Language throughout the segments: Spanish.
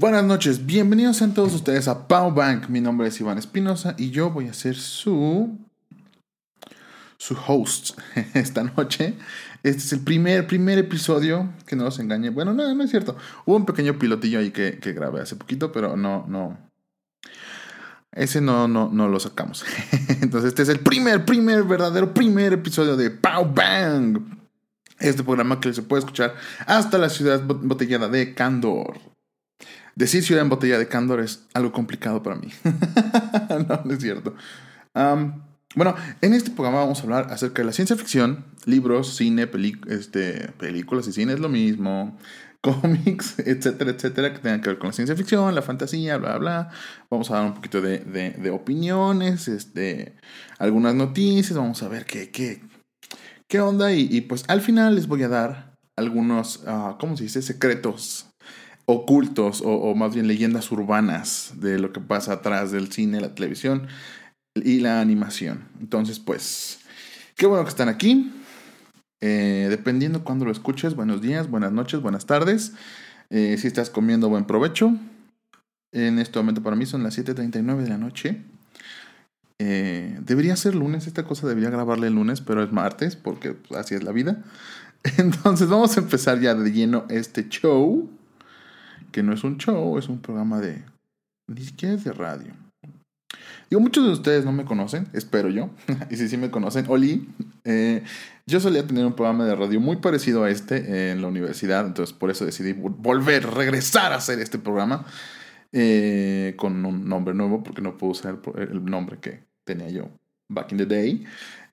Buenas noches, bienvenidos a todos ustedes a Pow Bank. Mi nombre es Iván Espinosa y yo voy a ser su su host esta noche. Este es el primer, primer episodio, que no os engañe. Bueno, no, no es cierto. Hubo un pequeño pilotillo ahí que, que grabé hace poquito, pero no, no. Ese no, no, no lo sacamos. Entonces, este es el primer, primer, verdadero, primer episodio de Pow Bang. Este programa que se puede escuchar hasta la ciudad botellada de Candor. Decir ciudad en botella de Candor es algo complicado para mí. no, no es cierto. bueno, en este programa vamos a hablar acerca de la ciencia ficción, libros, cine, este, películas y cine es lo mismo, cómics, etcétera, etcétera, que tengan que ver con la ciencia ficción, la fantasía, bla, bla. Vamos a dar un poquito de, de, opiniones, este, algunas noticias, vamos a ver qué, qué, qué onda y, pues al final les voy a dar algunos, uh, ¿cómo se dice? Secretos ocultos o, más bien leyendas urbanas de lo que pasa atrás del cine, la televisión y la animación. Entonces, pues, qué bueno que están aquí. Eh, dependiendo cuando lo escuches, buenos días, buenas noches, buenas tardes. Eh, si estás comiendo, buen provecho. En este momento para mí son las 7.39 de la noche. Eh, debería ser lunes, esta cosa debería grabarle el lunes, pero es martes porque pues, así es la vida. Entonces vamos a empezar ya de lleno este show que no es un show, es un programa de... Ni siquiera es de radio. Digo, muchos de ustedes no me conocen, espero yo. y si sí me conocen, Oli, eh, yo solía tener un programa de radio muy parecido a este en la universidad, entonces por eso decidí volver, regresar a hacer este programa eh, con un nombre nuevo, porque no puedo usar el, nombre que tenía yo back in the day.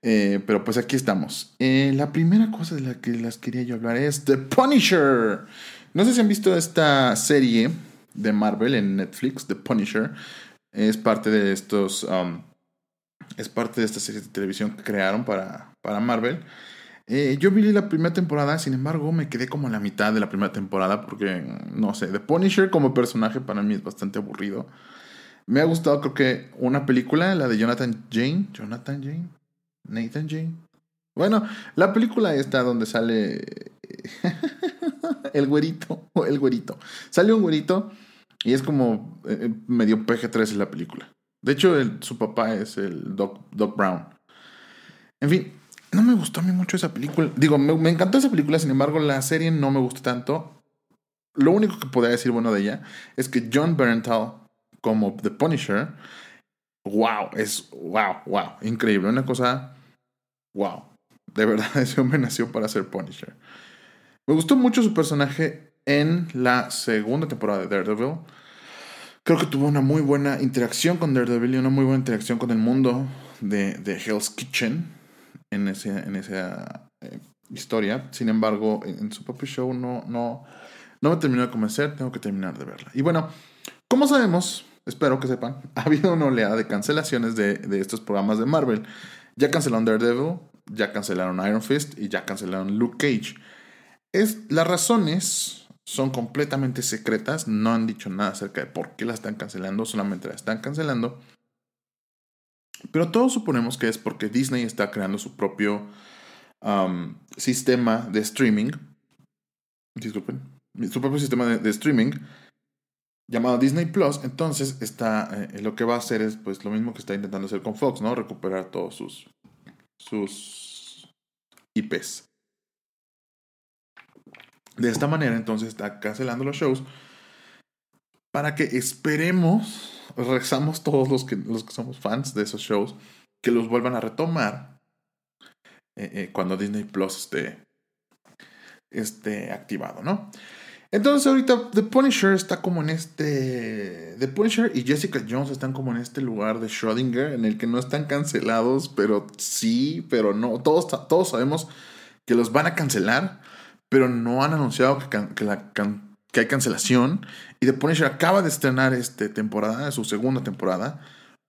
Eh, pero pues aquí estamos. la primera cosa de la que las quería yo hablar es The Punisher. No sé si han visto esta serie de Marvel en Netflix, The Punisher. Es parte de estos. Um, es parte de esta serie de televisión que crearon para, para Marvel. Eh, yo vi la primera temporada, sin embargo, me quedé como en la mitad de la primera temporada porque, no sé, The Punisher como personaje para mí es bastante aburrido. Me ha gustado, creo que, una película, la de Jonathan Jane. Jonathan Jane. Nathan Jane. Bueno, la película esta donde sale el güerito, o el güerito. Sale un güerito y es como eh, eh, medio PG-13 en la película. De hecho, su papá es el Doc, Doc, Brown. En fin, no me gustó a mí mucho esa película. Digo, me, encantó esa película, sin embargo, la serie no me gustó tanto. Lo único que podría decir bueno de ella es que John Berntal, como The Punisher, wow, es wow, wow, increíble. Una cosa, wow. De verdad, ese hombre nació para ser Punisher. Me gustó mucho su personaje en la segunda temporada de Daredevil. Creo que tuvo una muy buena interacción con Daredevil y una muy buena interacción con el mundo de, de Hell's Kitchen en, ese, en esa eh, historia. Sin embargo, en, su propio show no, no, no me terminó de convencer. Tengo que terminar de verla. Y bueno, como sabemos, espero que sepan, ha habido una oleada de cancelaciones de, de estos programas de Marvel. Ya cancelaron Daredevil, ya cancelaron Iron Fist y ya cancelaron Luke Cage. Las razones son completamente secretas, no han dicho nada acerca de por qué la están cancelando, solamente la están cancelando. Pero todos suponemos que es porque Disney está creando su propio sistema de streaming. Disculpen. Su propio sistema de, streaming llamado Disney Plus. Entonces está, eh, lo que va a hacer es pues lo mismo que está intentando hacer con Fox, ¿no? Recuperar todos sus, sus IPs. De esta manera, entonces está cancelando los shows para que esperemos, rezamos todos los que, los que somos fans de esos shows, que los vuelvan a retomar eh, eh, cuando Disney Plus esté, activado, ¿no? Entonces ahorita The Punisher está como en este... The Punisher y Jessica Jones están como en este lugar de Schrödinger en el que no están cancelados, pero sí, pero no. Todos, todos sabemos que los van a cancelar pero no han anunciado que, hay cancelación. Y The Punisher acaba de estrenar esta temporada, su segunda temporada.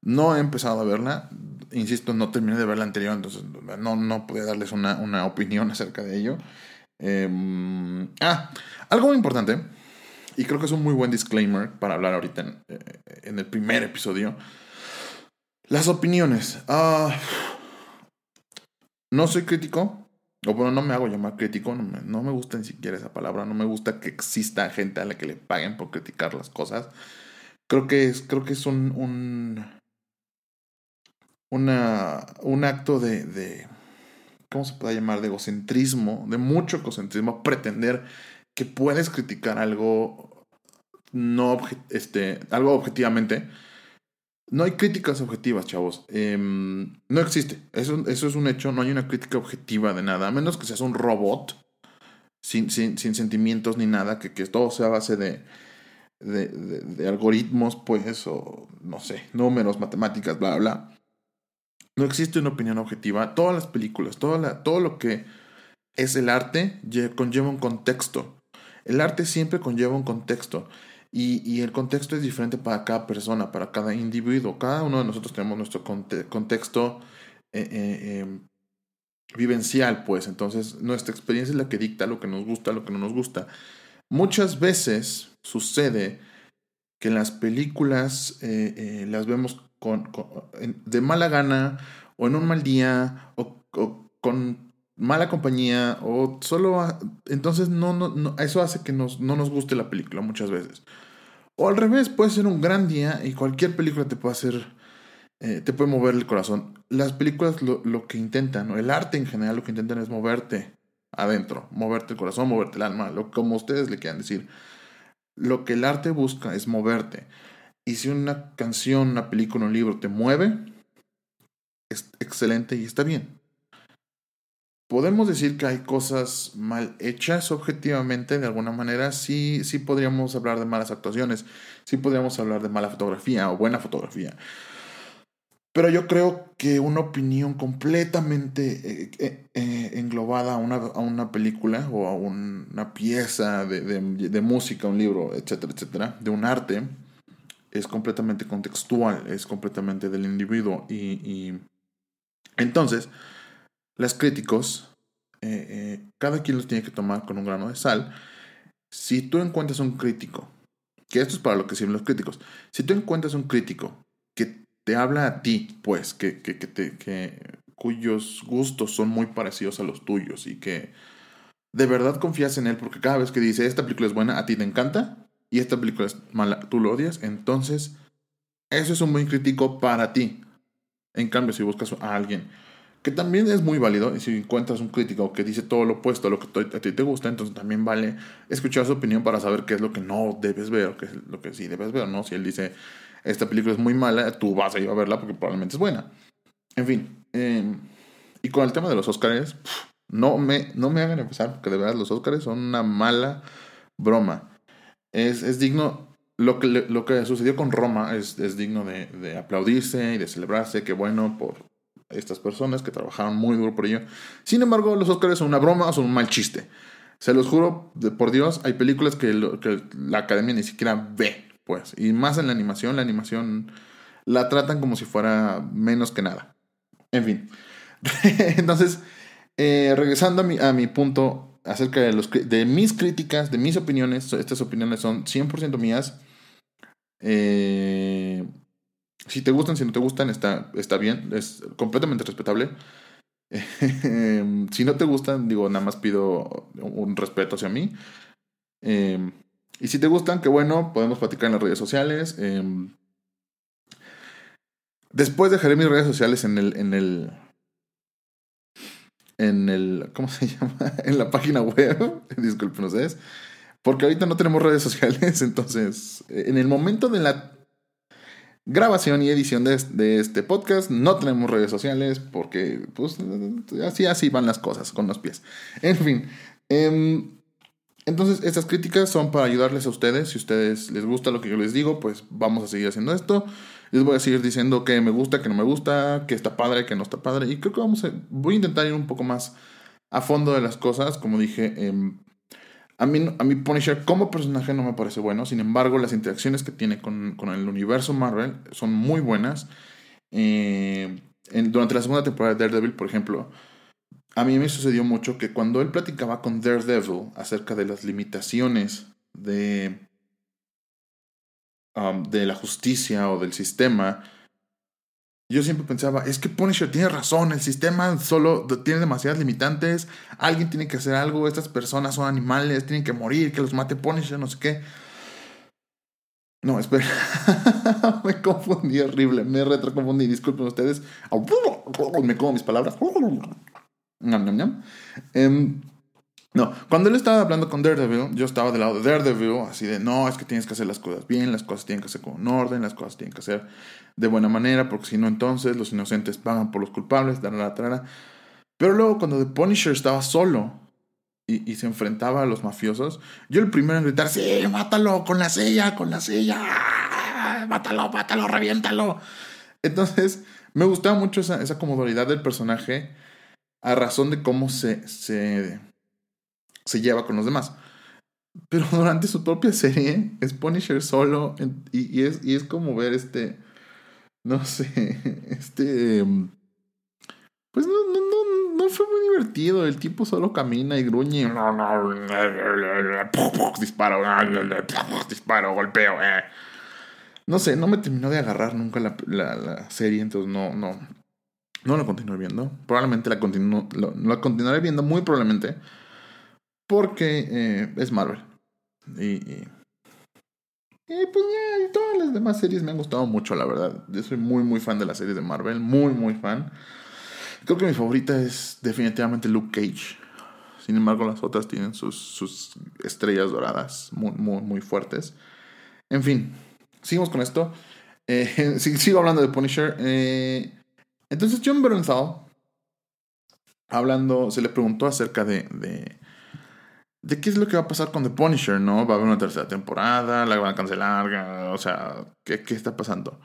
No he empezado a verla. Insisto, no terminé de ver la anterior, entonces no, no puedo darles una, una opinión acerca de ello. Em, ah, algo muy importante, y creo que es un muy buen disclaimer para hablar ahorita en, eh, el primer episodio. Las opiniones. Ah, no soy crítico, bueno, no me hago llamar crítico, no me, no me gusta ni siquiera esa palabra, no me gusta que exista gente a la que le paguen por criticar las cosas. Creo que es, creo que es un, un, una, un acto de, de, ¿cómo se puede llamar? De egocentrismo, de mucho egocentrismo, pretender que puedes criticar algo no este, algo objetivamente. No hay críticas objetivas, chavos. Em, no existe. Eso, eso, es un hecho. No hay una crítica objetiva de nada. A menos que seas un robot. Sin, sentimientos ni nada. Que, todo sea a base de, de, algoritmos, pues. O no sé. Números, matemáticas, bla, bla. No existe una opinión objetiva. Todas las películas, todo, la, todo lo que es el arte conlleva un contexto. El arte siempre conlleva un contexto. Y, y, el contexto es diferente para cada persona, para cada individuo. Cada uno de nosotros tenemos nuestro contexto eh, eh, em, vivencial, pues. Entonces, nuestra experiencia es la que dicta lo que nos gusta, lo que no nos gusta. Muchas veces sucede que las películas eh, las vemos con, de mala gana o en un mal día o, con mala compañía o solo entonces no, no, eso hace que nos, no nos guste la película muchas veces. O al revés puede ser un gran día y cualquier película te puede hacer eh, te puede mover el corazón. Las películas lo, lo que intentan o el arte en general lo que intentan es moverte adentro moverte el corazón moverte el alma lo como ustedes le quieran decir. Lo que el arte busca es moverte. Y si una canción, una película, un libro te mueve, es excelente y está bien. Podemos decir que hay cosas mal hechas objetivamente, de alguna manera. Sí, sí podríamos hablar de malas actuaciones, sí podríamos hablar de mala fotografía o buena fotografía. Pero yo creo que una opinión completamente eh, eh, eh, englobada a una, a una, película o a una pieza de, de, de música, un libro, etcétera, etcétera, de un arte, es completamente contextual, es completamente del individuo. Y, entonces, los críticos, eh, eh, cada quien los tiene que tomar con un grano de sal. Si tú encuentras un crítico, que esto es para lo que sirven los críticos, si tú encuentras un crítico que te habla a ti, pues, que, que, que, te, que cuyos gustos son muy parecidos a los tuyos y que de verdad confías en él porque cada vez que dice esta película es buena, a ti te encanta, y esta película es mala, tú lo odias, entonces eso es un buen crítico para ti. En cambio, si buscas a alguien que también es muy válido, y si encuentras un crítico que dice todo lo opuesto a lo que a ti te gusta, entonces también vale escuchar su opinión para saber qué es lo que no debes ver, qué es lo que sí debes ver, ¿no? Si él dice, esta película es muy mala, tú vas a ir a verla porque probablemente es buena. En fin, em, y con el tema de los Oscars, no me, no me hagan empezar, porque de verdad los Oscars son una mala broma es, digno, lo que, lo que sucedió con Roma es, es digno de, de, aplaudirse y de celebrarse, que bueno por estas personas que trabajaron muy duro por ello. Sin embargo, los Oscars son una broma o son un mal chiste. Se los juro, por Dios, hay películas que, la academia ni siquiera ve, pues. Y más en la animación, la animación la tratan como si fuera menos que nada. En fin. Entonces, eh, regresando a mi, a mi punto, acerca de, los, de mis críticas, de mis opiniones. Estas opiniones son 100% mías. Eh, si te gustan, si no te gustan, está, está bien. Es completamente respetable. si no te gustan, digo, nada más pido un respeto hacia mí. Eh, y si te gustan, qué bueno, podemos platicar en las redes sociales. Eh, después dejaré mis redes sociales en el, en el, en el, ¿cómo se llama? En la página web, disculpen ustedes, porque ahorita no tenemos redes sociales, entonces en el momento de la grabación y edición de, de este podcast no tenemos redes sociales porque pues así, así van las cosas con los pies. En fin, eh, entonces, estas críticas son para ayudarles a ustedes. Si a ustedes les gusta lo que yo les digo, pues vamos a seguir haciendo esto. Les voy a seguir diciendo que me gusta, que no me gusta, que está padre, que no está padre. Y creo que vamos a, voy a intentar ir un poco más a fondo de las cosas. Como dije, em, a, mí, a mí Punisher como personaje no me parece bueno. Sin embargo, las interacciones que tiene con, con el universo Marvel son muy buenas. Eh, durante la segunda temporada de Daredevil, por ejemplo, a mí me sucedió mucho que cuando él platicaba con Daredevil acerca de las limitaciones de, um, de la justicia o del sistema, Yo siempre pensaba, es que Punisher tiene razón, el sistema solo tiene demasiadas limitantes, alguien tiene que hacer algo, estas personas son animales, tienen que morir, que los mate Punisher, no sé qué. No, espera. me confundí horrible, me retroconfundí, disculpen ustedes. Me como mis palabras. Em, no, cuando él estaba hablando con Daredevil, yo estaba del lado de Daredevil, así de, no, es que tienes que hacer las cosas bien, las cosas tienen que ser con orden, las cosas tienen que ser de buena manera, porque si no, entonces los inocentes pagan por los culpables, la trara. Pero luego, cuando The Punisher estaba solo y, y, se enfrentaba a los mafiosos, yo el primero en gritar, sí, mátalo, con la silla, con la silla, mátalo, mátalo, reviéntalo. Entonces, me gustaba mucho esa, esa comodidad del personaje a razón de cómo se, se, se lleva con los demás. Pero durante su propia serie es Punisher solo y, es, y es como ver este, no sé, este... Pues no, no, no, no fue muy divertido. El tipo solo camina y gruñe. Disparo, disparo, golpeo. Eh. No sé, no me terminó de agarrar nunca la, la, la serie, entonces no, no, no la continuaré viendo. Probablemente la, continu la continuaré viendo, muy probablemente. Porque eh, es Marvel. Y, y, pues ya, todas las demás series me han gustado mucho, la verdad. Yo soy muy, muy fan de la serie de Marvel. Muy, muy fan. Creo que mi favorita es definitivamente Luke Cage. Sin embargo, las otras tienen sus, sus estrellas doradas muy, muy, muy fuertes. En fin, seguimos con esto. Eh, sigo hablando de Punisher. Eh, entonces John Bernthal, hablando, se le preguntó acerca de, de, qué es lo que va a pasar con The Punisher, ¿no? Va a haber una tercera temporada, la van a cancelar, o sea, ¿qué, qué está pasando?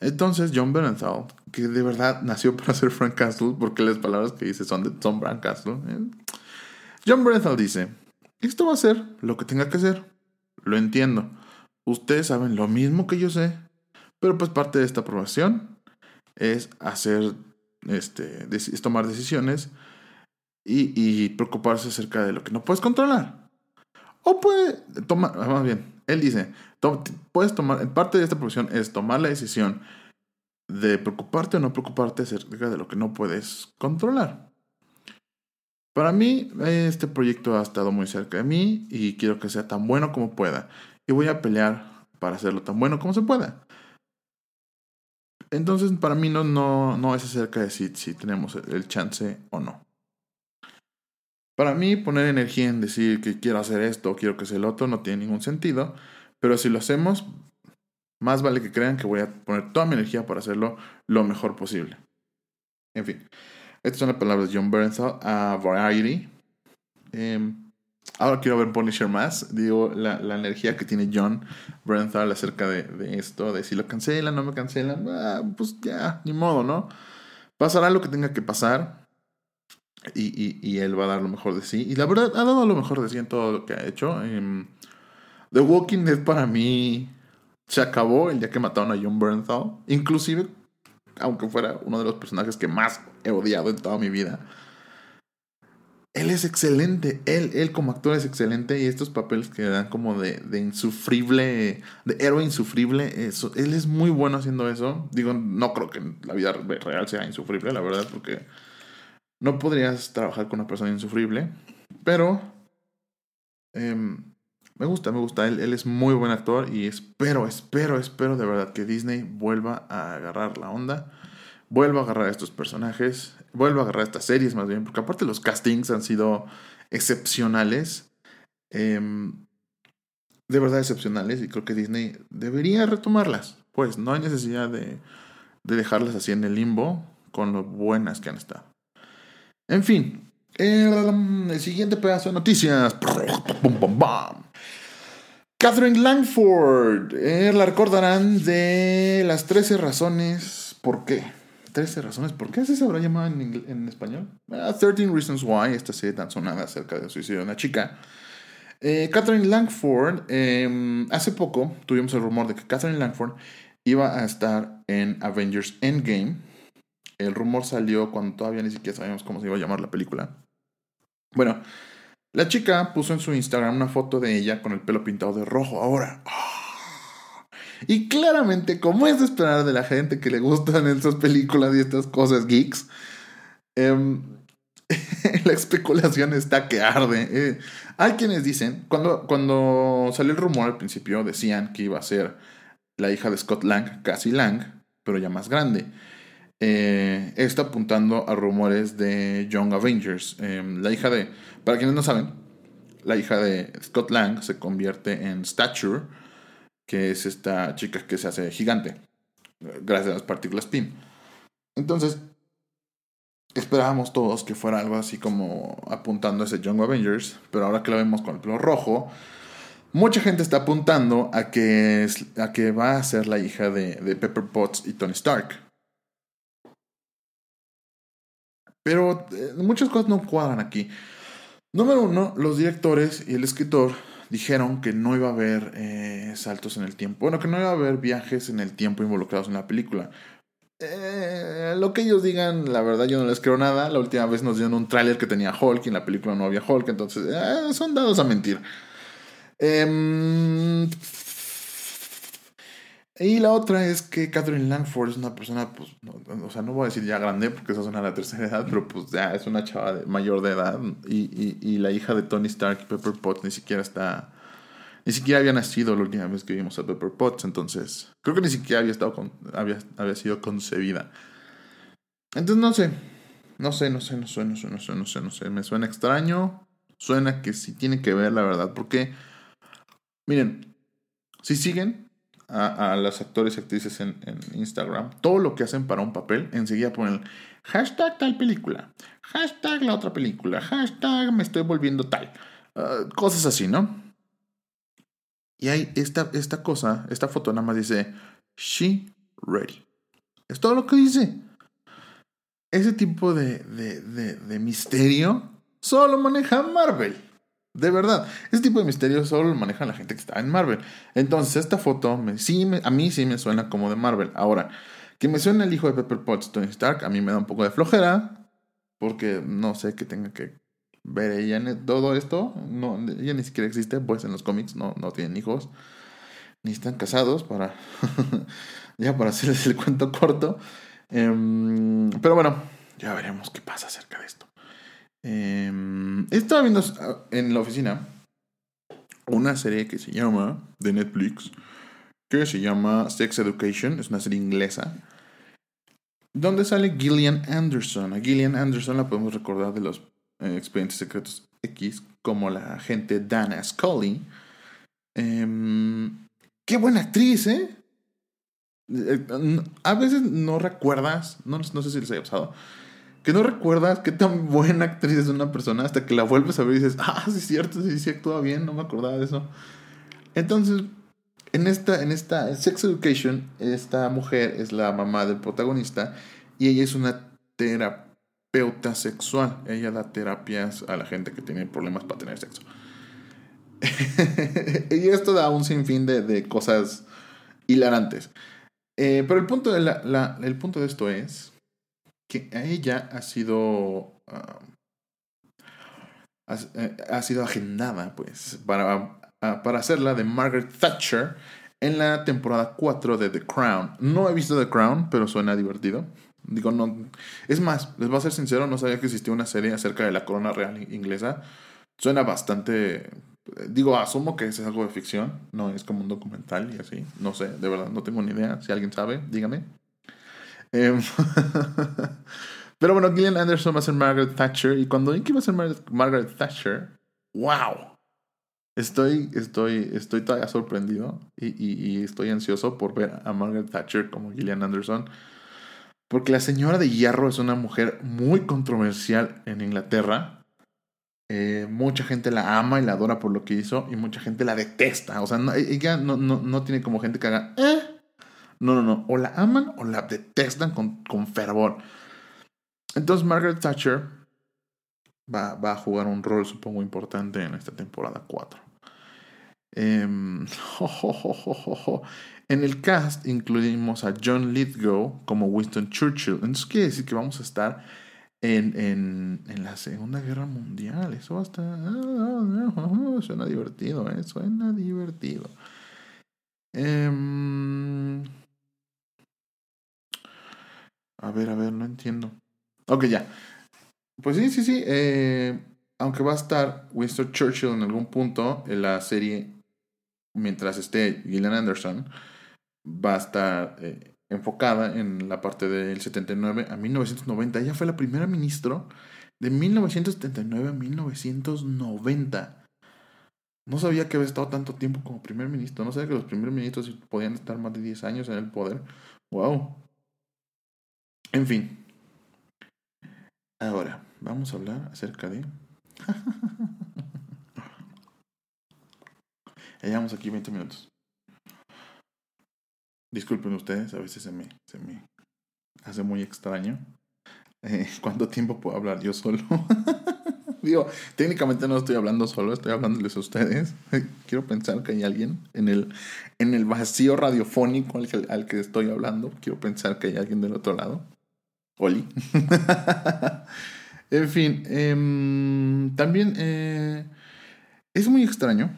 Entonces John Bernthal, que de verdad nació para ser Frank Castle, porque las palabras que dice son de Frank Castle, ¿eh? John Bernthal dice, esto va a ser lo que tenga que ser, lo entiendo. Ustedes saben lo mismo que yo sé, pero pues parte de esta aprobación es hacer, este, es tomar decisiones y, preocuparse acerca de lo que no puedes controlar. O puede tomar, más bien, él dice, puedes tomar, parte de esta profesión es tomar la decisión de preocuparte o no preocuparte acerca de lo que no puedes controlar. Para mí, este proyecto ha estado muy cerca de mí y quiero que sea tan bueno como pueda. Y voy a pelear para hacerlo tan bueno como se pueda. Entonces, para mí no, no, no es acerca de si, si tenemos el chance o no. Para mí, poner energía en decir que quiero hacer esto o quiero que sea el otro no tiene ningún sentido. Pero si lo hacemos, más vale que crean que voy a poner toda mi energía para hacerlo lo mejor posible. En fin, estas son las palabras de John Bernthal a Variety. Eh, Ahora quiero ver Punisher más. Digo, la, la energía que tiene John Brenthal acerca de, de, esto, de si lo cancelan, no me cancelan, ah, pues ya, ni modo, ¿no? Pasará lo que tenga que pasar. Y, y, él va a dar lo mejor de sí. Y la verdad, ha dado lo mejor de sí en todo lo que ha hecho. Um, The Walking Dead para mí se acabó el día que mataron a John Bernthal. Inclusive, aunque fuera uno de los personajes que más he odiado en toda mi vida él es excelente, él, él como actor es excelente y estos papeles que dan como de, de insufrible, de héroe insufrible, eso, él es muy bueno haciendo eso. Digo, no creo que en la vida real sea insufrible, la verdad, porque no podrías trabajar con una persona insufrible, pero em, me gusta, me gusta, él, es muy buen actor y espero, espero, espero de verdad que Disney vuelva a agarrar la onda vuelvo a agarrar a estos personajes, vuelvo a agarrar a estas series más bien, porque aparte los castings han sido excepcionales, em, de verdad excepcionales, y creo que Disney debería retomarlas, pues no hay necesidad de, de dejarlas así en el limbo con lo buenas que han estado. En fin, el, siguiente pedazo de noticias. Catherine Langford. Eh, la recordarán de las 13 razones por qué. 13 razones. ¿Por qué así se habrá llamado en, en español? 13 ah, Reasons Why, esta serie tan sonada acerca del suicidio de una chica. Eh, Catherine Langford, em, hace poco tuvimos el rumor de que Catherine Langford iba a estar en Avengers Endgame. El rumor salió cuando todavía ni siquiera sabíamos cómo se iba a llamar la película. Bueno, la chica puso en su Instagram una foto de ella con el pelo pintado de rojo ahora. Y claramente, como es de esperar de la gente que le gustan estas películas y estas cosas geeks, em, la especulación está que arde. Eh, hay quienes dicen, cuando, cuando salió el rumor al principio, decían que iba a ser la hija de Scott Lang, Cassie Lang, pero ya más grande. Eh, está apuntando a rumores de Young Avengers. Em, la hija de, para quienes no saben, la hija de Scott Lang se convierte en Stature, que es esta chica que se hace gigante, gracias a las partículas PIM. Entonces, esperábamos todos que fuera algo así como apuntando a ese Young Avengers, pero ahora que lo vemos con el pelo rojo, mucha gente está apuntando a que, a que va a ser la hija de, de Pepper Potts y Tony Stark. Pero eh, muchas cosas no cuadran aquí. Número uno, los directores y el escritor dijeron que no iba a haber eh, saltos en el tiempo. Bueno, que no iba a haber viajes en el tiempo involucrados en la película. Eh, lo que ellos digan, la verdad yo no les creo nada. La última vez nos dieron un tráiler que tenía Hulk y en la película no había Hulk, entonces son dados a mentir. Eh, y la otra es que Catherine Langford es una persona, pues, o sea, no voy a decir ya grande porque eso suena a la tercera edad, pero pues ya es una chava de, mayor de edad. Y, y, la hija de Tony Stark Pepper Potts ni siquiera está, ni siquiera había nacido la última vez que vimos a Pepper Potts, entonces creo que ni siquiera había, estado con, había, había sido concebida. Entonces no sé, no sé, no sé, no sé, no sé, no sé, no sé, no sé, me suena extraño, suena que sí tiene que ver la verdad, porque, miren, si siguen a, a los actores y actrices en, Instagram, todo lo que hacen para un papel, enseguida ponen hashtag tal película, hashtag la otra película, hashtag me estoy volviendo tal. Ah, cosas así, ¿no? Y hay esta, esta cosa, esta foto nada más dice, she ready. Es todo lo que dice. Ese tipo de, de, de, de misterio solo maneja Marvel. De verdad, ese tipo de misterios solo lo maneja la gente que está en Marvel. Entonces, esta foto sí a mí sí me suena como de Marvel. Ahora, que me suena el hijo de Pepper Potts, Tony Stark, a mí me da un poco de flojera. Porque no sé que tenga que ver ella en todo esto. No, ella ni siquiera existe, pues en los cómics no, no tienen hijos. Ni están casados para. ya para hacerles el cuento corto. Em, pero bueno, ya veremos qué pasa acerca de esto. Eh, estaba viendo en la oficina una serie que se llama, de Netflix, que se llama Sex Education, es una serie inglesa, donde sale Gillian Anderson. A Gillian Anderson la podemos recordar de los eh, Expedientes Secretos X, como la agente Dana Scully. Em, qué buena actriz, ¿eh? ¿eh? A veces no recuerdas, no, no sé si les haya pasado, que no recuerdas qué tan buena actriz es una persona hasta que la vuelves a ver y dices, ah, sí es cierto, sí, sí actúa bien, no me acordaba de eso. Entonces, en esta, en esta Sex Education, esta mujer es la mamá del protagonista y ella es una terapeuta sexual. Ella da terapias a la gente que tiene problemas para tener sexo. y esto da un sinfín de, de cosas hilarantes. Eh, pero el punto, de la, el punto de esto es que a ella ha sido ha, sido agendada pues para, para hacerla de Margaret Thatcher en la temporada 4 de The Crown. No he visto The Crown, pero suena divertido. Digo, no. Es más, les voy a ser sincero, no sabía que existía una serie acerca de la corona real inglesa. Suena bastante. Digo, asumo que es algo de ficción, no es como un documental y así. No sé, de verdad, no tengo ni idea. Si alguien sabe, dígame. Em, pero bueno, Gillian Anderson va a ser Margaret Thatcher. Y cuando que va a ser Margaret Thatcher, ¡wow! Estoy, estoy, estoy todavía sorprendido y, y, estoy ansioso por ver a Margaret Thatcher como Gillian Anderson. Porque la señora de hierro es una mujer muy controversial en Inglaterra. Eh, mucha gente la ama y la adora por lo que hizo y mucha gente la detesta. O sea, ella no, no, no, tiene como gente que haga, eh, no, no, no. O la aman o la detestan con, con fervor. Entonces Margaret Thatcher va, va, a jugar un rol, supongo, importante en esta temporada 4. Em, en el cast incluimos a John Lithgow como Winston Churchill. Entonces quiere decir que vamos a estar en, en, en la Segunda Guerra Mundial. Eso va a estar... Suena divertido, ¿eh? Suena divertido. Eh, A ver, a ver, no entiendo. Ok, ya. Pues sí, sí, sí. Eh, aunque va a estar Winston Churchill en algún punto en la serie, mientras esté Gillian Anderson, va a estar eh, enfocada en la parte del 79 a 1990. Ella fue la primera ministro de 1979 a 1990. No sabía que había estado tanto tiempo como primer ministro. No sabía que los primeros ministros podían estar más de 10 años en el poder. ¡Wow! En fin. Ahora, vamos a hablar acerca de... llevamos aquí 20 minutos. Disculpen ustedes, a veces se me, se me hace muy extraño. Eh, ¿Cuánto tiempo puedo hablar yo solo? Digo, técnicamente no estoy hablando solo, estoy hablándoles a ustedes. Quiero pensar que hay alguien en el, en el vacío radiofónico al que, al que estoy hablando. Quiero pensar que hay alguien del otro lado. Oli. en fin, em, también eh, es muy extraño,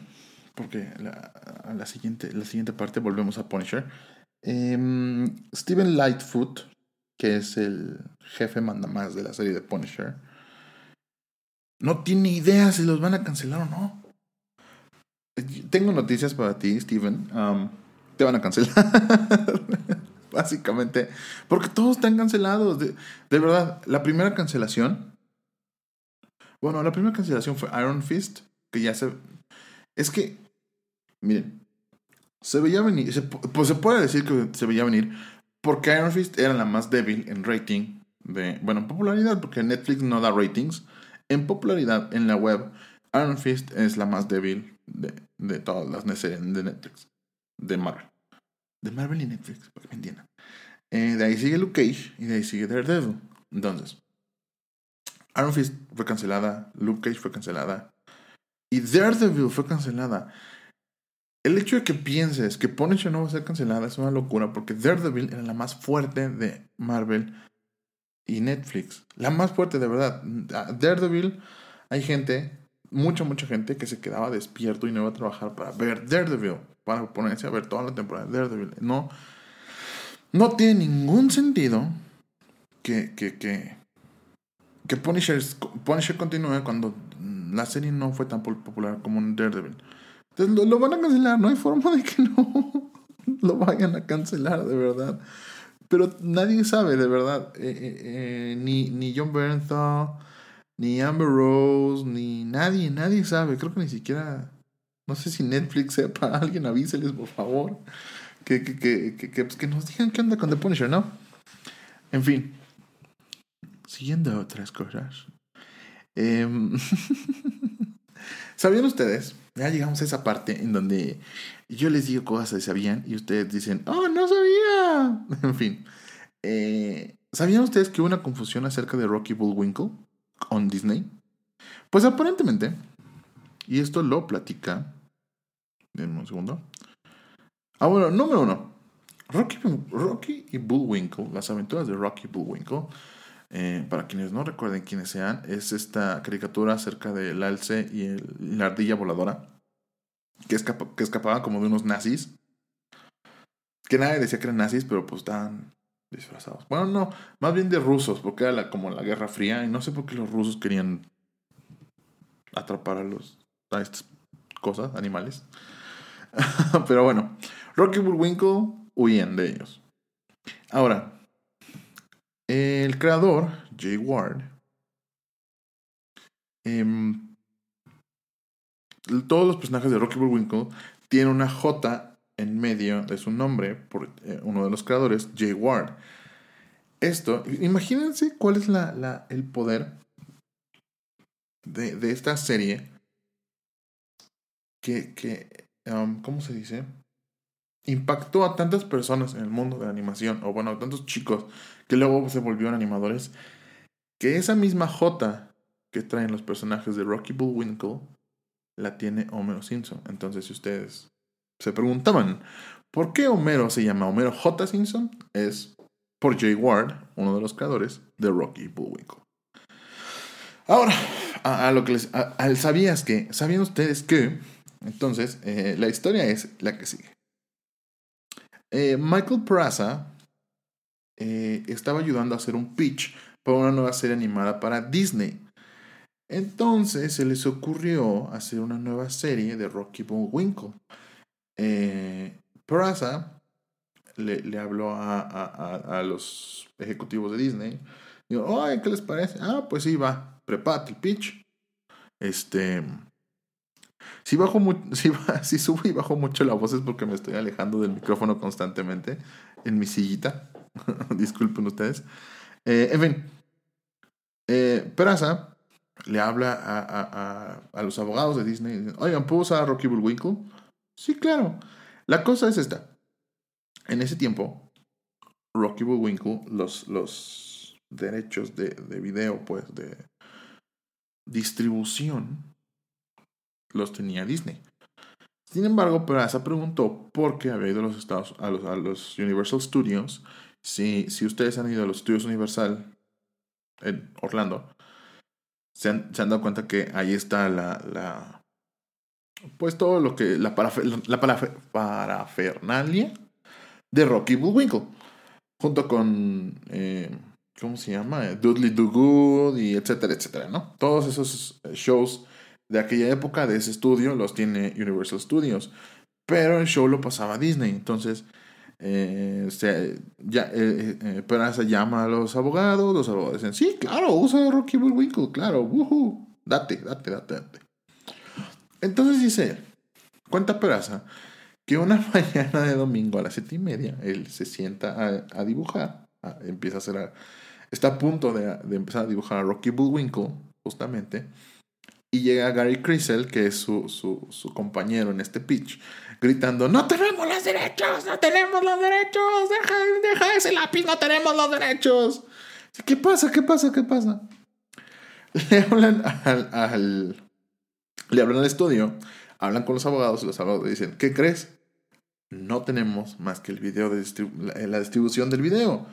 porque la, a la siguiente, la siguiente parte volvemos a Punisher. Em, Steven Lightfoot, que es el jefe manda más de la serie de Punisher, no tiene idea si los van a cancelar o no. Tengo noticias para ti, Steven. te van a cancelar. Básicamente. Porque todos están cancelados. De, de, verdad, la primera cancelación. Bueno, la primera cancelación fue Iron Fist. Que ya se. Es que. Miren. Se veía venir. pues se puede decir que se veía venir. Porque Iron Fist era la más débil en rating. De, bueno, en popularidad. Porque Netflix no da ratings. En popularidad en la web. Iron Fist es la más débil de, de todas las series de Netflix. De Marvel. De Marvel y Netflix, para que me entiendan. Eh, de ahí sigue Luke Cage y de ahí sigue Daredevil. Entonces, Iron Fist fue cancelada, Luke Cage fue cancelada y Daredevil fue cancelada. El hecho de que pienses que Punisher no va a ser cancelada es una locura porque Daredevil era la más fuerte de Marvel y Netflix. La más fuerte de verdad. Daredevil, hay gente, mucha, mucha gente que se quedaba despierto y no iba a trabajar para ver Daredevil, para ponerse a ver toda la temporada de Daredevil. No, no tiene ningún sentido que, que, que, que Punisher, Punisher continúe cuando la serie no fue tan popular como Daredevil. Entonces lo, van a cancelar, no hay forma de que no lo vayan a cancelar, de verdad. Pero nadie sabe, de verdad. Eh, eh, eh, ni, ni John Bernthal, ni Amber Rose, ni nadie, nadie sabe. Creo que ni siquiera. No sé si Netflix sepa, alguien avíseles, por favor que, que, que, pues, que, nos digan qué onda con The Punisher, ¿no? En fin. Siguiendo otras cosas. Em, ¿Sabían ustedes? Ya llegamos a esa parte en donde yo les digo cosas que sabían y ustedes dicen, oh, no sabía. en fin. Eh, ¿Sabían ustedes que hubo una confusión acerca de Rocky Bullwinkle con Disney? Pues aparentemente, y esto lo platica. Denme un segundo. Ah, bueno, número uno. Rocky, Rocky y Bullwinkle, las aventuras de Rocky Bullwinkle, eh, para quienes no recuerden quiénes sean, es esta caricatura acerca del alce y el, la ardilla voladora, que, escapa, que escapaban como de unos nazis. Que nadie decía que eran nazis, pero pues estaban disfrazados. Bueno, no, más bien de rusos, porque era la, como la Guerra Fría, y no sé por qué los rusos querían atrapar a los a estas cosas, animales. pero bueno, Rocky Bullwinkle huían de ellos. Ahora, el creador, Jay Ward, em, todos los personajes de Rocky Bullwinkle tienen una J en medio de su nombre por eh, uno de los creadores, Jay Ward. Esto, imagínense cuál es la, el poder de, de, esta serie que, que ¿cómo se dice? impactó a tantas personas en el mundo de la animación, o bueno, a tantos chicos que luego se volvieron animadores, que esa misma J que traen los personajes de Rocky Bullwinkle la tiene Homero Simpson. Entonces, si ustedes se preguntaban, ¿por qué Homero se llama Homero J. Simpson? Es por Jay Ward, uno de los creadores de Rocky Bullwinkle. Ahora, a, lo que les. ¿Sabías que? ¿Sabían ustedes que? Entonces, eh, la historia es la que sigue. Eh, Michael Praza, eh, estaba ayudando a hacer un pitch para una nueva serie animada para Disney. Entonces se les ocurrió hacer una nueva serie de Rocky Bullwinkle. Peraza le, le habló a, a, a, los ejecutivos de Disney. Digo, ay, ¿qué les parece? Ah, pues sí, va, prepárate el pitch. Este. Si, bajo si, si subo y bajo mucho la voz es porque me estoy alejando del micrófono constantemente en mi sillita. Disculpen ustedes. Eh, en fin. Eh, Peraza le habla a, a, a, los abogados de Disney. Oigan, ¿puedo usar a Rocky Bullwinkle? Sí, claro. La cosa es esta. En ese tiempo, Rocky Bullwinkle, los, los derechos de, de video, pues, de distribución, los tenía Disney. Sin embargo, Peraza preguntó por qué había ido a los Estados a los, a los Universal Studios. Si, si ustedes han ido a los estudios Universal en Orlando, se han, se han dado cuenta que ahí está la, la pues todo lo que la, la parafernalia de Rocky Bullwinkle junto con eh, ¿cómo se llama? Dudley Do Good y etcétera, etcétera, ¿no? Todos esos eh, shows de aquella época de ese estudio los tiene Universal Studios, pero el show lo pasaba Disney, entonces eh, se, ya, eh, eh, Peraza llama a los abogados, los abogados dicen, sí, claro, usa Rocky Bullwinkle, claro, woohoo, date, date, date, date. Entonces dice, cuenta Peraza que una mañana de domingo a las siete y media, él se sienta a, dibujar, empieza a hacer, está a punto de, de, empezar a dibujar a Rocky Bullwinkle, justamente, y llega Gary Crisel, que es su, su, compañero en este pitch, gritando, no tenemos los derechos, no tenemos los derechos, deja, deja ese lápiz, no tenemos los derechos. ¿Qué pasa? ¿Qué pasa? ¿Qué pasa? Le hablan al, al, le hablan al estudio, hablan con los abogados y los abogados dicen, ¿qué crees? No tenemos más que el video de la, distribución del video.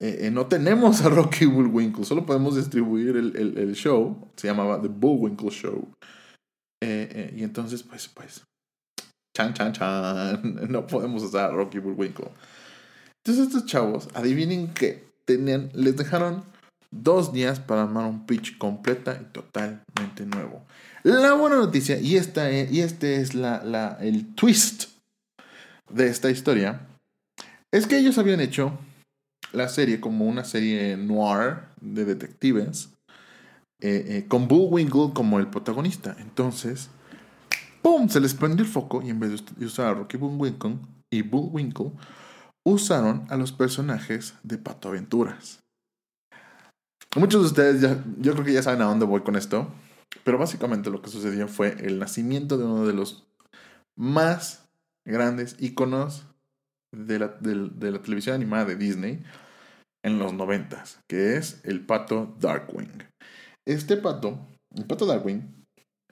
Eh, eh, no tenemos a Rocky Bullwinkle, solo podemos distribuir el, el, show, se llamaba The Bullwinkle Show. Eh, y entonces, pues, pues, Chan, chan, chan. No podemos usar a Rocky Bullwinkle. Entonces estos chavos, adivinen qué. Tenían, les dejaron dos días para armar un pitch completa y totalmente nuevo. La buena noticia, y, esta es, y este es la, la, el twist de esta historia, es que ellos habían hecho la serie como una serie noir de detectives, eh, eh, con Bullwinkle como el protagonista. Entonces, ¡pum! Se les prendió el foco y en vez de usar a Rocky Bullwinkle y Bullwinkle, usaron a los personajes de Pato Aventuras. Muchos de ustedes ya, yo creo que ya saben a dónde voy con esto, pero básicamente lo que sucedió fue el nacimiento de uno de los más grandes iconos de la, de la televisión animada de Disney en los noventas, que es el pato Darkwing. Este pato, el pato Darkwing,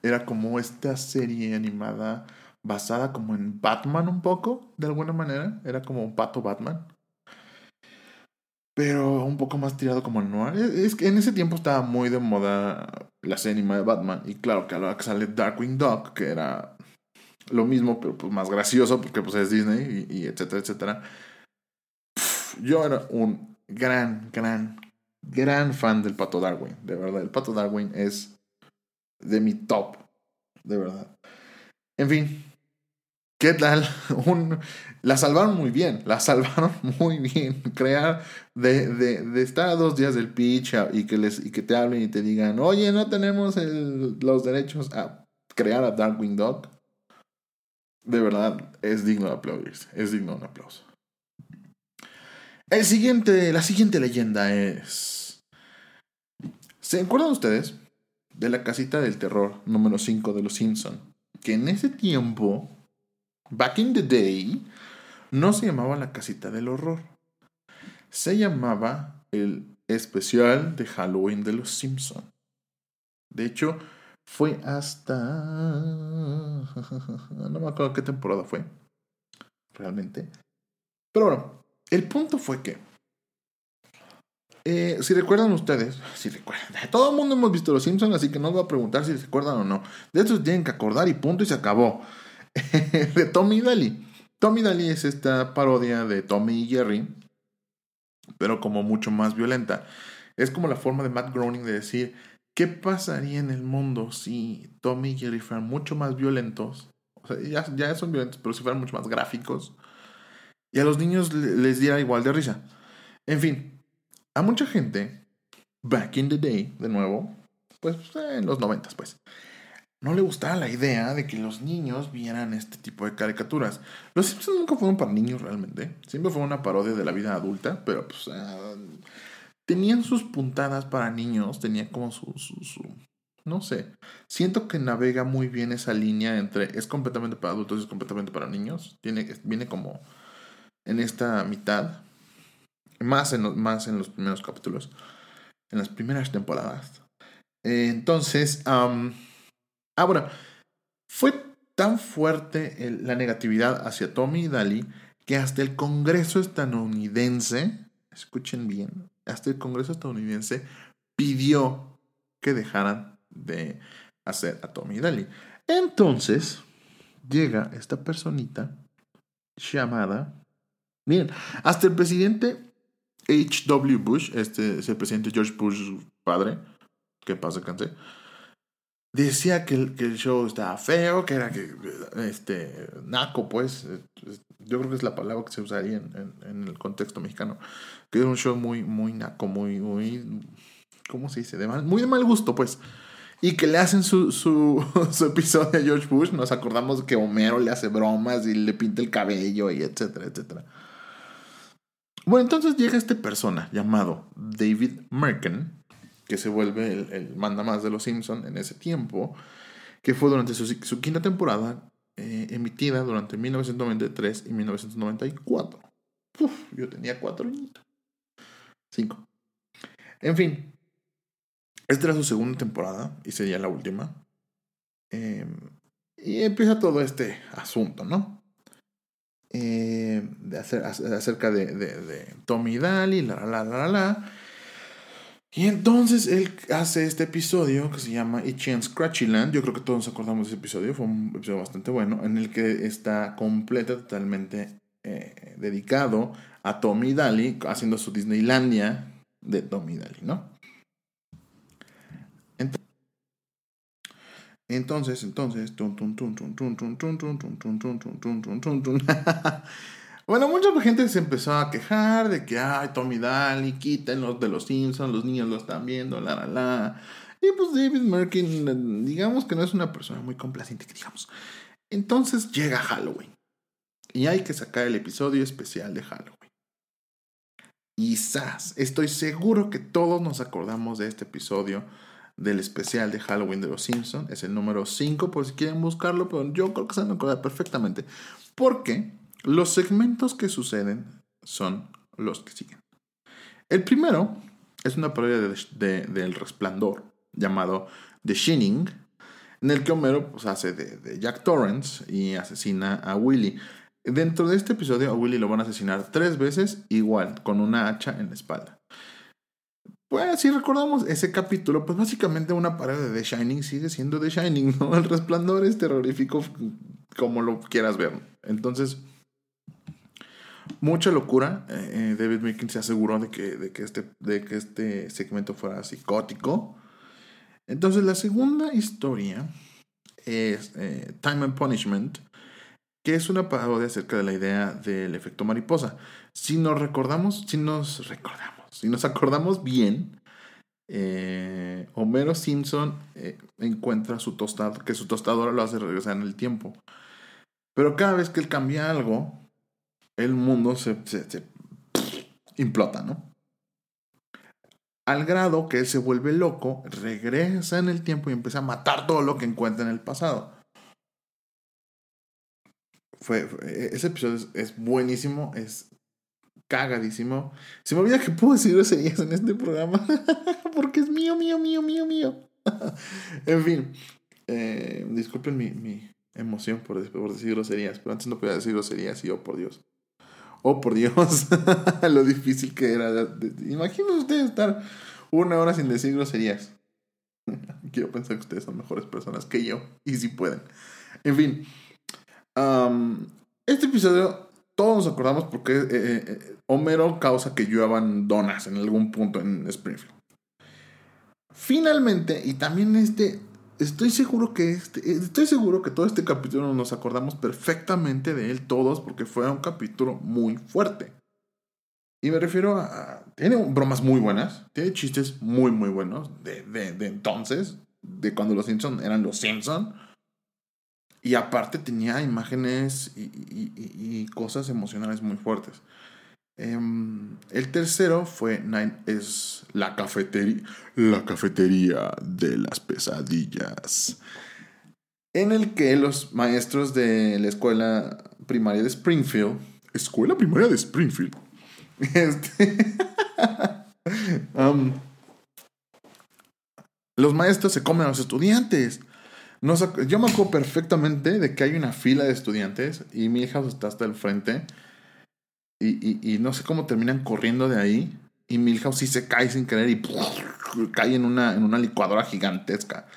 era como esta serie animada basada como en Batman un poco, de alguna manera. Era como un pato Batman. Pero un poco más tirado como el noir. Es que en ese tiempo estaba muy de moda la serie animada de Batman. Y claro que a la que sale Darkwing Duck, que era lo mismo, pero pues más gracioso, porque pues es Disney y, y etcétera, etcétera. yo era un gran, gran, gran fan del Pato Darwin. De verdad, el Pato Darwin es de mi top, de verdad. En fin, ¿qué tal? Un, la salvaron muy bien, la salvaron muy bien. Crear de, de, de estar a dos días del pitch y que, les, y que te hablen y te digan, oye, no tenemos el, los derechos a crear a Darkwing Dog. De verdad, es digno de aplaudirse, es digno de un aplauso. El siguiente, la siguiente leyenda es... ¿Se acuerdan ustedes? de la casita del terror número 5 de Los Simpson, que en ese tiempo, back in the day, no se llamaba la casita del horror. Se llamaba el especial de Halloween de Los Simpson. De hecho, fue hasta... No me acuerdo qué temporada fue. Realmente. Pero bueno, el punto fue que eh, si recuerdan ustedes, si recuerdan, todo el mundo hemos visto Los Simpsons, así que no os voy a preguntar si se acuerdan o no. De eso tienen que acordar y punto y se acabó. de Tommy Daly. Tommy Daly es esta parodia de Tommy y Jerry, pero como mucho más violenta. Es como la forma de Matt Groening de decir, ¿qué pasaría en el mundo si Tommy y Jerry fueran mucho más violentos? O sea, ya, ya son violentos, pero si fueran mucho más gráficos. Y a los niños les diera igual de risa. En fin, a mucha gente, back in the day, de nuevo, pues en los noventas, pues, no le gustaba la idea de que los niños vieran este tipo de caricaturas. Los Simpsons nunca fueron para niños realmente. Siempre fue una parodia de la vida adulta, pero pues ah, tenían sus puntadas para niños, tenía como su, su, no sé. Siento que navega muy bien esa línea entre es completamente para adultos y es completamente para niños. Tiene, viene como en esta mitad. Más en, más en los primeros capítulos. En las primeras temporadas. entonces, Ahora, fue tan fuerte la negatividad hacia Tommy y Dali que hasta el Congreso estadounidense, escuchen bien, hasta el Congreso estadounidense pidió que dejaran de hacer a Tommy y Dali. Entonces, llega esta personita llamada, miren, hasta el presidente H.W. Bush, este es el presidente George Bush padre, que pasa, cansé decía que el, show estaba feo, que era que, este, naco, pues, yo creo que es la palabra que se usaría en, en, el contexto mexicano, que era un show muy, muy naco, muy, muy, ¿cómo se dice? Muy de mal gusto, pues. Y que le hacen su, su, su episodio a George Bush, nos acordamos que Homero le hace bromas y le pinta el cabello y etcétera, etcétera. Bueno, entonces llega este persona llamado David Merkin, que se vuelve el, manda más de los Simpson en ese tiempo, que fue durante su, quinta temporada, eh, emitida durante 1993 y 1994. Uf, yo tenía cuatro añitos. Cinco. En fin, esta era su segunda temporada y sería la última. Em, y empieza todo este asunto, ¿no? Eh, de hacer, acerca de, de, de Tommy y Daly, la, la, la, la, la. Y entonces él hace este episodio que se llama Itchy and Scratchy Land. Yo creo que todos nos acordamos de ese episodio. Fue un episodio bastante bueno. En el que está completo, totalmente eh, dedicado a Tommy Daly. Haciendo su Disneylandia de Tommy Daly, ¿no? Entonces, entonces. Bueno, mucha gente se empezó a quejar de que, ay, Tommy Daly, quítenlos de los Simpsons, los niños lo están viendo, la, la, la. Y pues David Merkin, digamos que no es una persona muy complaciente, digamos. Entonces llega Halloween. Y hay que sacar el episodio especial de Halloween. Quizás, estoy seguro que todos nos acordamos de este episodio del especial de Halloween de los Simpsons. Es el número 5 por si quieren buscarlo, pero yo creo que se van a acordar perfectamente. Porque los segmentos que suceden son los que siguen. El primero es una parodia de, del resplandor llamado The Shining, en el que Homero pues, hace de, Jack Torrance y asesina a Willy. Dentro de este episodio a Willy lo van a asesinar tres veces igual, con una hacha en la espalda. Pues si recordamos ese capítulo, pues básicamente una parodia de The Shining sigue siendo The Shining, ¿no? El resplandor es terrorífico como lo quieras ver. Entonces, mucha locura. Eh, eh, David Meekin se aseguró de que, de, que este, de que este segmento fuera psicótico. Entonces, la segunda historia es eh, Time and Punishment, que es una parodia acerca de la idea del efecto mariposa. Si nos recordamos, si nos recordamos, si nos acordamos bien, Homero Simpson encuentra su tostador, que su tostadora lo hace regresar en el tiempo. Pero cada vez que él cambia algo, el mundo se, implota, ¿no? Al grado que él se vuelve loco, regresa en el tiempo y empieza a matar todo lo que encuentra en el pasado. Fue, ese episodio es, buenísimo, es cagadísimo. Se me olvida que puedo decir groserías en este programa, porque es mío, mío, mío, mío, mío. en fin, eh, disculpen mi, emoción por, por, decir groserías, pero antes no podía decir groserías y oh por Dios. Oh, por Dios, lo difícil que era. Imagínense ustedes estar una hora sin decir groserías. Quiero pensar que ustedes son mejores personas que yo, y si pueden. En fin, este episodio todos nos acordamos porque eh, eh, Homero causa que lluevan donas en algún punto en Springfield. Finalmente, y también este, estoy seguro que este, estoy seguro que todo este capítulo nos acordamos perfectamente de él todos porque fue un capítulo muy fuerte. Y me refiero a, tiene bromas muy buenas, tiene chistes muy muy buenos de, de, entonces, de cuando los Simpsons eran los Simpsons. Y aparte tenía imágenes y, y, y cosas emocionales muy fuertes. Em, el tercero fue es la cafetería, la cafetería de las pesadillas, en el que los maestros de la escuela primaria de Springfield, escuela primaria de Springfield, este, um, los maestros se comen a los estudiantes. Yo me acuerdo perfectamente de que hay una fila de estudiantes y mi hija está hasta el frente y, no sé cómo terminan corriendo de ahí. Y Milhouse sí se cae sin querer y cae en una, en una licuadora gigantesca.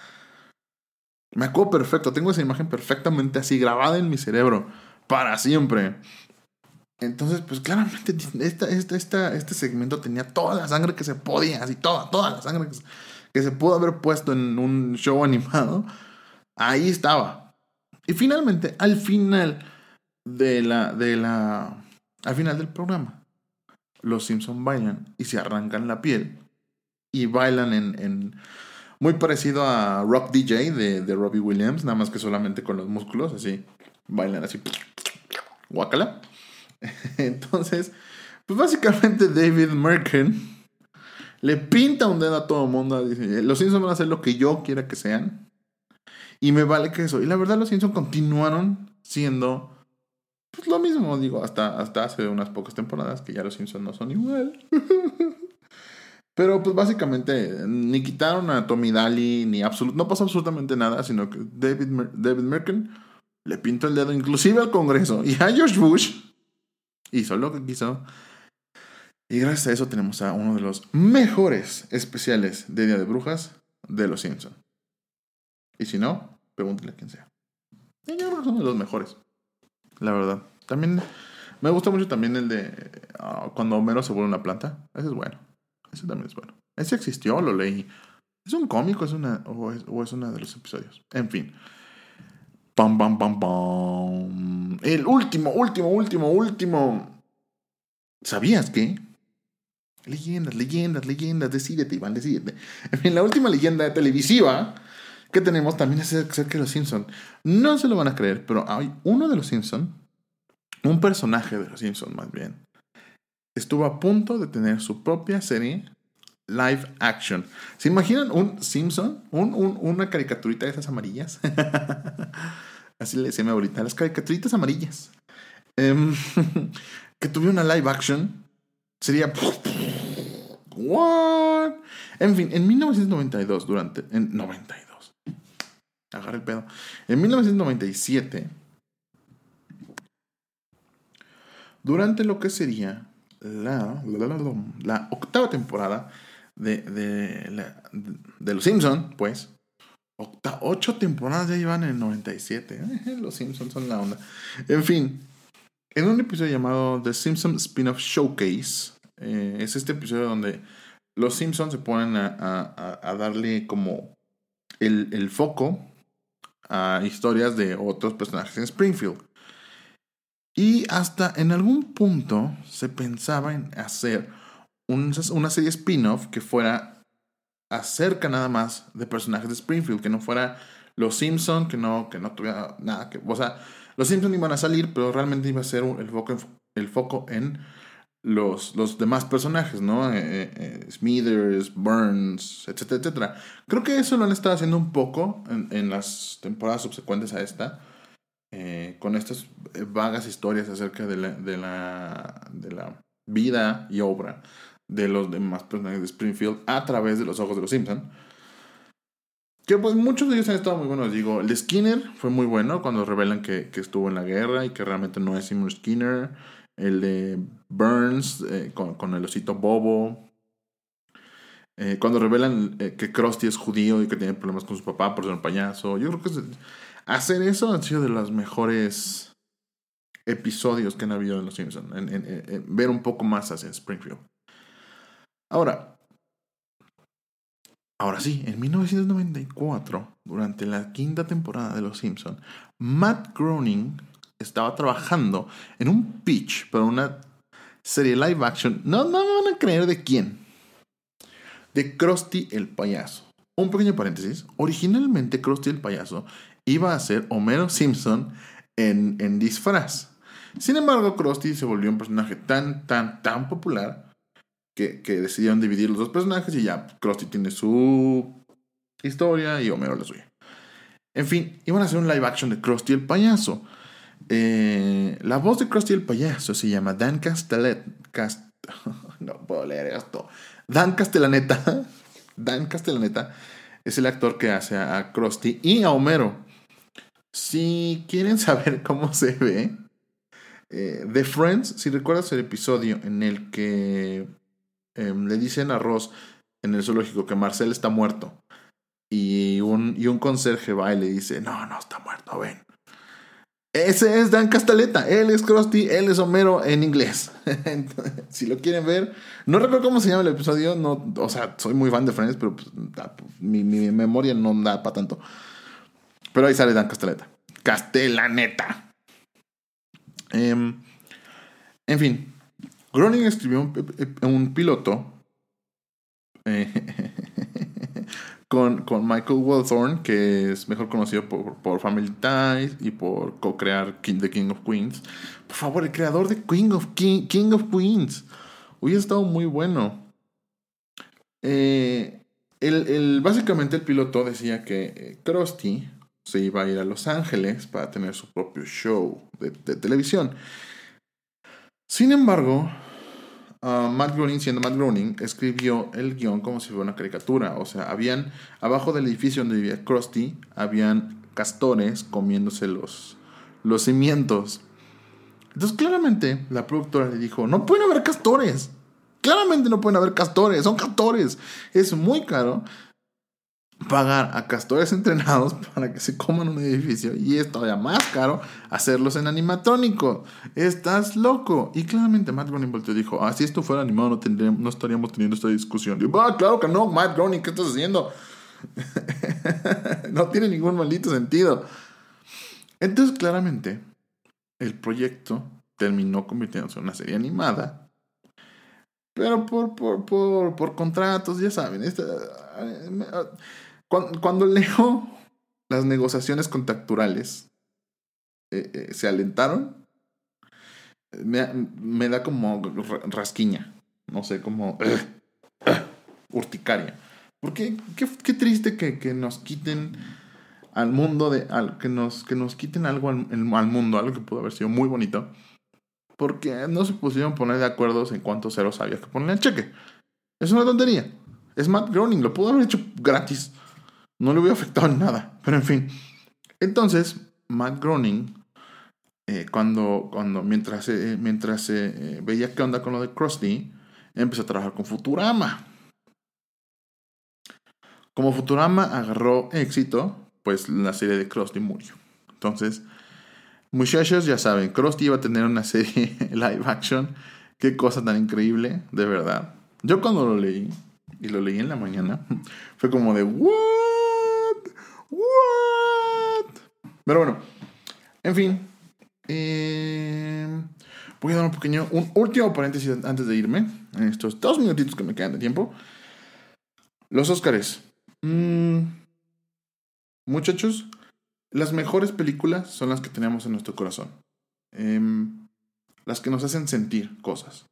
Me acuerdo perfecto, tengo esa imagen perfectamente así grabada en mi cerebro, para siempre. Entonces, pues claramente esta, esta, este segmento tenía toda la sangre que se podía, así toda, toda la sangre que se, que se pudo haber puesto en un show animado. Ahí estaba. Y finalmente, al final de la, de la, al final del programa, los Simpson bailan y se arrancan la piel y bailan en, muy parecido a Rock DJ de, Robbie Williams, nada más que solamente con los músculos, así, bailan así, guacala. Entonces, pues básicamente David Merkin le pinta un dedo a todo el mundo, dice, los Simpsons van a hacer lo que yo quiera que sean y me vale que eso. Y la verdad los Simpsons continuaron siendo pues lo mismo, digo, hasta, hasta hace unas pocas temporadas que ya los Simpsons no son igual. Pero pues básicamente ni quitaron a Tommy Daly, ni absolut no pasó absolutamente nada, sino que David, David Merkin le pintó el dedo inclusive al Congreso y a George Bush. Hizo lo que quiso. Y gracias a eso tenemos a uno de los mejores especiales de Día de Brujas de los Simpsons. Y si no, pregúntele a quien sea. Y yo creo que son de los mejores la verdad. También me gusta mucho también el de ah, cuando Homero se vuelve una planta. Ese es bueno. Ese también es bueno. Ese existió, lo leí. ¿Es un cómico es una, o, es, o es uno de los episodios? En fin. Pam, pam, pam, pam. El último, último, último, último. ¿Sabías que? Leyendas, leyendas, leyendas. Decídete, Iván, decídete. En fin, la última leyenda televisiva que tenemos también acerca de los Simpsons. No se lo van a creer, pero hay uno de los Simpsons, un personaje de los Simpsons más bien, estuvo a punto de tener su propia serie live action. ¿Se imaginan un Simpson? Un, una caricaturita de esas amarillas. Así le decía mi abuelita, las caricaturitas amarillas. Em, que tuviera una live action. Sería... ¿What? En fin, en 1992, durante... En 92 agarra el pedo. En 1997, durante lo que sería la, octava temporada de, Los Simpsons, pues, ocho temporadas ya llevan en el 97. Los Simpsons son la onda. En fin, en un episodio llamado The Simpsons Spin-off Showcase, eh, es este episodio donde los Simpsons se ponen a, darle como el, foco historias de otros personajes en Springfield. Y hasta en algún punto se pensaba en hacer una serie spin-off que fuera acerca nada más de personajes de Springfield, que no fuera los Simpsons, que no, que no tuviera nada que... O sea, los Simpsons iban a salir, pero realmente iba a ser el foco, el foco en los, los demás personajes, ¿no? Eh, eh, eh, Smithers, Burns, etcétera, etcétera. Creo que eso lo han estado haciendo un poco en, las temporadas subsecuentes a esta, con estas vagas historias acerca de la, de, la, de la vida y obra de los demás personajes de Springfield a través de los ojos de los Simpson. Que pues muchos de ellos han estado muy buenos. Digo, el de Skinner fue muy bueno cuando revelan que, que estuvo en la guerra y que realmente no es Seymour Skinner el de Burns eh, con, el osito Bobo. Eh, cuando revelan eh, que Krusty es judío y que tiene problemas con su papá por ser un payaso. Yo creo que hacer eso ha sido de las mejores episodios que han habido en Los Simpsons, ver un poco más hacia Springfield. Ahora, ahora sí, en 1994, durante la quinta temporada de Los Simpsons, Matt Groening estaba trabajando en un pitch para una serie live action. No, no me van a creer de quién. De Krusty el payaso. Un pequeño paréntesis. Originalmente Krusty el payaso iba a ser Homero Simpson en, en disfraz. Sin embargo, Krusty se volvió un personaje tan, tan, tan popular que, que decidieron dividir los dos personajes y ya Krusty tiene su historia y Homero la suya. En fin, iban a hacer un live action de Krusty el payaso. Eh, la voz de Krusty el payaso se llama Dan Castellet. no puedo leer esto. Dan Castellaneta. Dan Castellaneta es el actor que hace a Krusty y a Homero. Si quieren saber cómo se ve, eh, The Friends, si recuerdas el episodio en el que em, le dicen a Ross en el zoológico que Marcel está muerto y un, y un conserje va y le dice, no, no está muerto, ven. Ese es Dan Castaleta, él es Krusty, él es Homero en inglés. si lo quieren ver, no recuerdo cómo se llama el episodio, no, o sea, soy muy fan de Friends, pero pues, mi, mi, memoria no da para tanto. Pero ahí sale Dan Castaleta. Castellaneta. Em, en fin, Groening escribió un, piloto eh, con, con, Michael Wellthorne, que es mejor conocido por, por Family Ties y por co-crear The King of Queens. Por favor, el creador de King of, King, King of Queens. Hubiera estado muy bueno. Eh, el, el, básicamente el piloto decía que eh, Krusty se iba a ir a Los Ángeles para tener su propio show de, televisión. Sin embargo, uh, Matt Groening, siendo Matt Groening, escribió el guion como si fuera una caricatura. O sea, habían, abajo del edificio donde vivía Krusty, habían castores comiéndose los, los cimientos. Entonces, claramente, la productora le dijo, no pueden haber castores. Claramente no pueden haber castores, son castores. Es muy caro pagar a castores entrenados para que se coman un edificio y es todavía más caro hacerlos en animatrónico. Estás loco. Y claramente Matt Groening te dijo, ah, si esto fuera animado no, no estaríamos teniendo esta discusión. Y ah, claro que no, Matt Groening, ¿qué estás haciendo? no tiene ningún maldito sentido. Entonces, claramente, el proyecto terminó convirtiéndose en una serie animada. Pero por, por, por, por contratos, ya saben, cuando, leo las negociaciones contracturales, eh, eh, se alentaron, me, da como rasquiña, no sé, como urticaria. Porque qué, triste que, que, nos quiten al mundo de que nos que nos quiten algo al, al, mundo, algo que pudo haber sido muy bonito, porque no se pusieron poner de acuerdo en cuántos ceros había que ponerle al cheque. Es una tontería. Es Matt Groening, lo pudo haber hecho gratis. No le hubiera afectado en nada. Pero en fin. Entonces, Matt Groening, eh, cuando, cuando, mientras, eh, mientras eh, veía qué onda con lo de Krusty, empezó a trabajar con Futurama. Como Futurama agarró éxito, pues la serie de Krusty murió. Entonces, muchachos, ya saben, Krusty iba a tener una serie live action. Qué cosa tan increíble, de verdad. Yo cuando lo leí, y lo leí en la mañana, fue como de, ¿what? ¿What? Pero bueno, en fin. Eh, voy a dar un pequeño, un último paréntesis antes de irme. En estos dos minutitos que me quedan de tiempo. Los Óscares. Mm, muchachos, las mejores películas son las que tenemos en nuestro corazón. Em, las que nos hacen sentir cosas.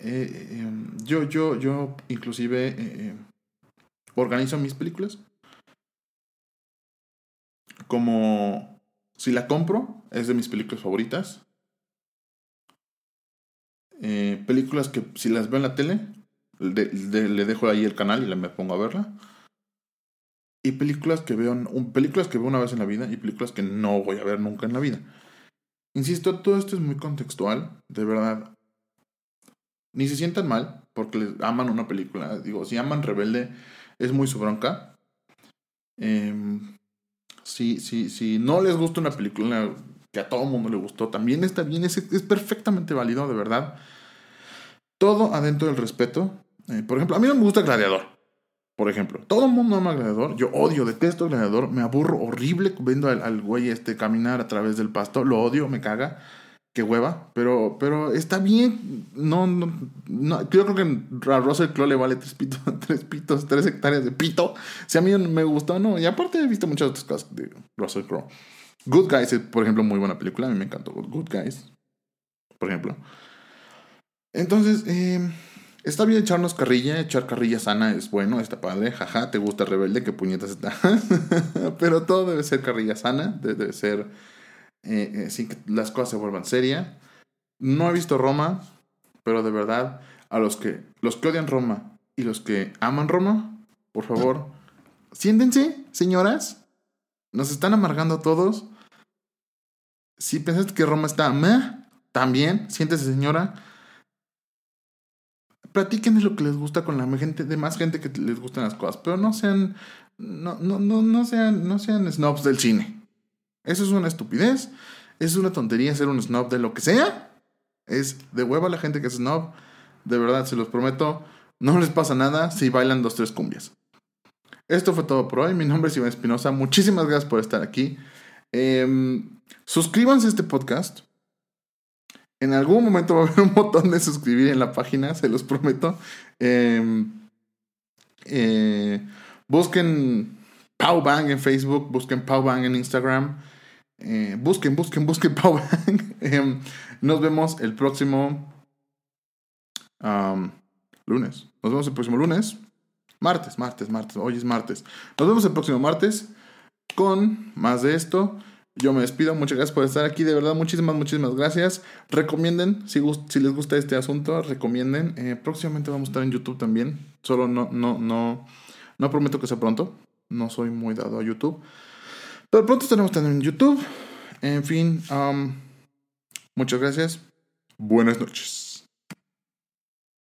Eh, em, yo, yo, yo, inclusive, eh, organizo mis películas como si la compro, es de mis películas favoritas. Eh, películas que si las veo en la tele, le dejo ahí el canal y me pongo a verla. Y películas que veo, películas que veo una vez en la vida y películas que no voy a ver nunca en la vida. Insisto, todo esto es muy contextual, de verdad. Ni se sientan mal porque les aman una película. Digo, si aman Rebelde, es muy su bronca. Eh, si, si, si no les gusta una película que a todo mundo le gustó, también está bien, es, es perfectamente válido, de verdad. Todo adentro del respeto. Eh, por ejemplo, a mí no me gusta Gladiador. Por ejemplo, todo el mundo ama Gladiador. Yo odio, detesto Gladiador. Me aburro horrible viendo al, al, güey este caminar a través del pasto. Lo odio, me caga. Hueva. Pero, pero está bien. No, no, no. Yo creo que a Russell Crowe le vale tres pitos, tres pitos, tres hectáreas de pito. Si a mí me gustó, no. Y aparte he visto muchas otras cosas de Russell Crowe. Good Guys es, por ejemplo, muy buena película. A mí me encantó Good Guys. Por ejemplo. Entonces, eh Está bien echarnos carrilla, echar carrilla sana es bueno, está padre, jaja, te gusta rebelde, qué puñetas está. Pero todo debe ser carrilla sana, debe ser eh, eh, sin que las cosas se vuelvan serias. No he visto Roma, pero de verdad, a los que, los que odian Roma y los que aman Roma, por favor, siéntense, señoras. Nos están amargando a todos. Si pensaste que Roma está meh, también, siéntese, señora platiquen lo que les gusta con la gente, de más gente que les gustan las cosas, pero no sean, no, no, no, no sean, no sean snobs del cine. Eso es una estupidez, es una tontería ser un snob de lo que sea. Es de hueva la gente que es snob. De verdad, se los prometo, no les pasa nada si bailan dos, tres cumbias. Esto fue todo por hoy. Mi nombre es Iván Espinosa. Muchísimas gracias por estar aquí. Em, suscríbanse a este podcast. En algún momento va a haber un botón de suscribir en la página, se los prometo. Em, eh, busquen Powbang en Facebook, busquen Powbang en Instagram. Eh, busquen, busquen, busquen Powbang. Em, nos vemos el próximo lunes. Nos vemos el próximo lunes. Martes, martes, martes. Hoy es martes. Nos vemos el próximo martes con más de esto. Yo me despido, muchas gracias por estar aquí, de verdad, muchísimas, muchísimas gracias. Recomienden, si, si les gusta este asunto, recomienden. Eh, próximamente vamos a estar en YouTube también, solo no, no, no, no prometo que sea pronto, no soy muy dado a YouTube. Pero pronto estaremos también en YouTube. En fin, um, muchas gracias. Buenas noches.